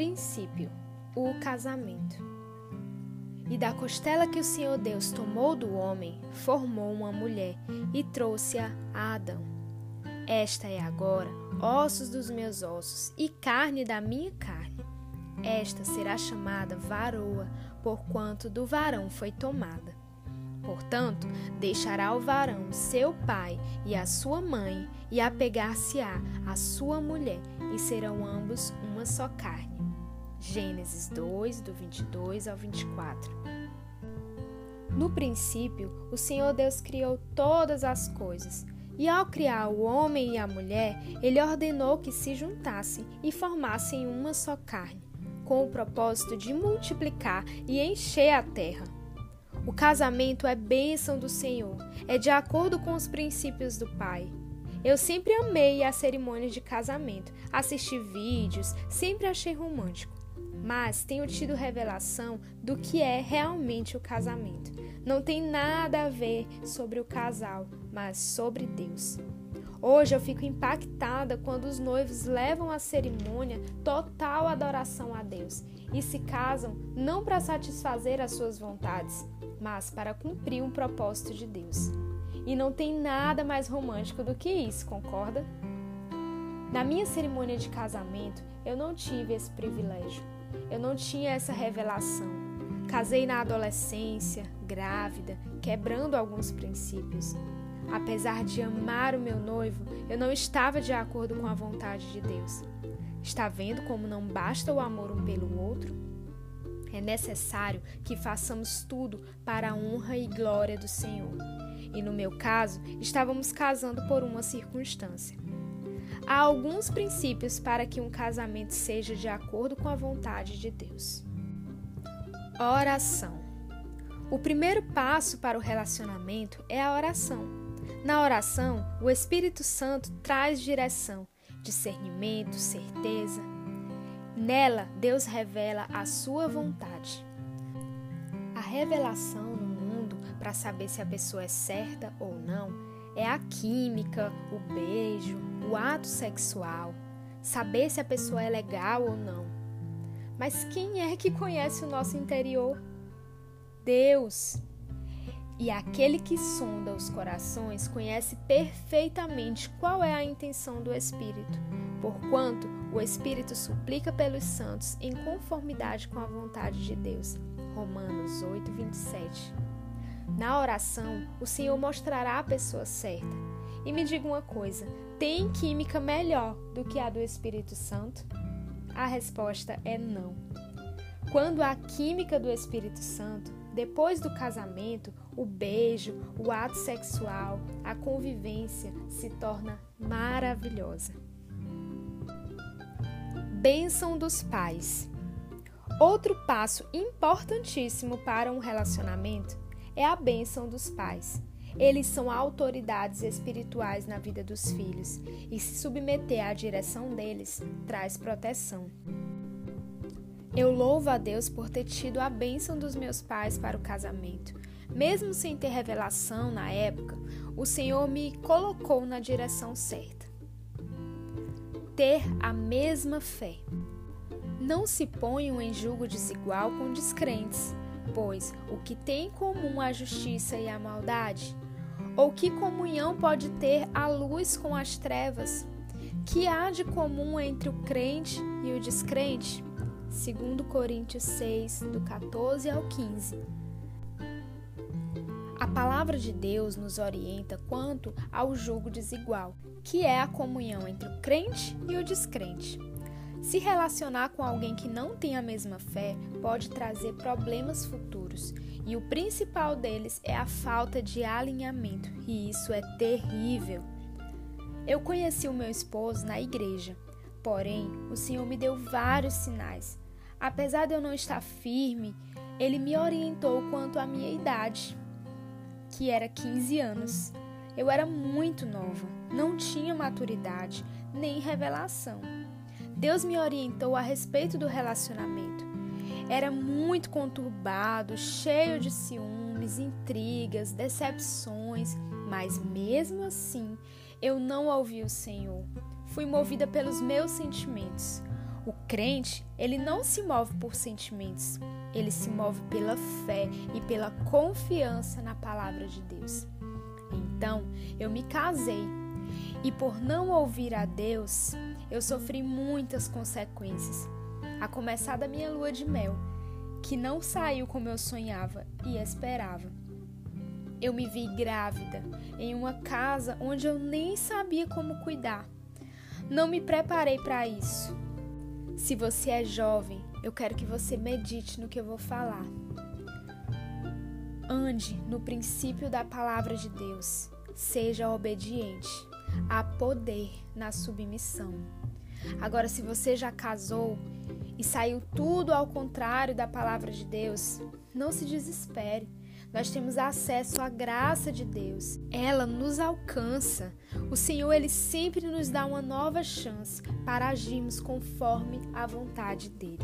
Princípio: o casamento. E da costela que o Senhor Deus tomou do homem, formou uma mulher e trouxe-a a Adão. Esta é agora ossos dos meus ossos e carne da minha carne. Esta será chamada varoa, porquanto do varão foi tomada. Portanto, deixará o varão seu pai e a sua mãe, e apegar-se-á à sua mulher, e serão ambos uma só carne. Gênesis 2, do 22 ao 24. No princípio, o Senhor Deus criou todas as coisas, e ao criar o homem e a mulher, ele ordenou que se juntassem e formassem uma só carne, com o propósito de multiplicar e encher a terra. O casamento é bênção do Senhor, é de acordo com os princípios do Pai. Eu sempre amei a cerimônia de casamento, assisti vídeos, sempre achei romântico. Mas tenho tido revelação do que é realmente o casamento. Não tem nada a ver sobre o casal, mas sobre Deus. Hoje eu fico impactada quando os noivos levam a cerimônia total adoração a Deus e se casam não para satisfazer as suas vontades, mas para cumprir um propósito de Deus. E não tem nada mais romântico do que isso, concorda? Na minha cerimônia de casamento, eu não tive esse privilégio. Eu não tinha essa revelação. Casei na adolescência, grávida, quebrando alguns princípios. Apesar de amar o meu noivo, eu não estava de acordo com a vontade de Deus. Está vendo como não basta o amor um pelo outro? É necessário que façamos tudo para a honra e glória do Senhor. E no meu caso, estávamos casando por uma circunstância. Há alguns princípios para que um casamento seja de acordo com a vontade de Deus. Oração. O primeiro passo para o relacionamento é a oração. Na oração, o Espírito Santo traz direção, discernimento, certeza, Nela, Deus revela a sua vontade. A revelação no mundo para saber se a pessoa é certa ou não é a química, o beijo, o ato sexual, saber se a pessoa é legal ou não. Mas quem é que conhece o nosso interior? Deus. E aquele que sonda os corações conhece perfeitamente qual é a intenção do Espírito, porquanto o Espírito suplica pelos santos em conformidade com a vontade de Deus. Romanos 8, 27. Na oração, o Senhor mostrará a pessoa certa. E me diga uma coisa: tem química melhor do que a do Espírito Santo? A resposta é não. Quando a química do Espírito Santo, depois do casamento, o beijo, o ato sexual, a convivência se torna maravilhosa. Bênção dos pais. Outro passo importantíssimo para um relacionamento é a bênção dos pais. Eles são autoridades espirituais na vida dos filhos e se submeter à direção deles traz proteção. Eu louvo a Deus por ter tido a bênção dos meus pais para o casamento. Mesmo sem ter revelação na época, o Senhor me colocou na direção certa ter a mesma fé. Não se ponham em julgo desigual com descrentes, pois o que tem em comum a justiça e a maldade? Ou que comunhão pode ter a luz com as trevas? Que há de comum entre o crente e o descrente? Segundo Coríntios 6, do 14 ao 15. A palavra de Deus nos orienta quanto ao julgo desigual, que é a comunhão entre o crente e o descrente. Se relacionar com alguém que não tem a mesma fé pode trazer problemas futuros, e o principal deles é a falta de alinhamento, e isso é terrível. Eu conheci o meu esposo na igreja, porém, o Senhor me deu vários sinais. Apesar de eu não estar firme, ele me orientou quanto à minha idade que era 15 anos. Eu era muito nova, não tinha maturidade nem revelação. Deus me orientou a respeito do relacionamento. Era muito conturbado, cheio de ciúmes, intrigas, decepções, mas mesmo assim eu não ouvi o Senhor. Fui movida pelos meus sentimentos. O crente, ele não se move por sentimentos, ele se move pela fé e pela confiança na palavra de Deus. Então, eu me casei e por não ouvir a Deus, eu sofri muitas consequências, a começar da minha lua de mel, que não saiu como eu sonhava e esperava. Eu me vi grávida em uma casa onde eu nem sabia como cuidar. Não me preparei para isso. Se você é jovem, eu quero que você medite no que eu vou falar. Ande no princípio da palavra de Deus. Seja obediente. Há poder na submissão. Agora, se você já casou e saiu tudo ao contrário da palavra de Deus, não se desespere. Nós temos acesso à graça de Deus. Ela nos alcança. O Senhor ele sempre nos dá uma nova chance para agirmos conforme a vontade dele.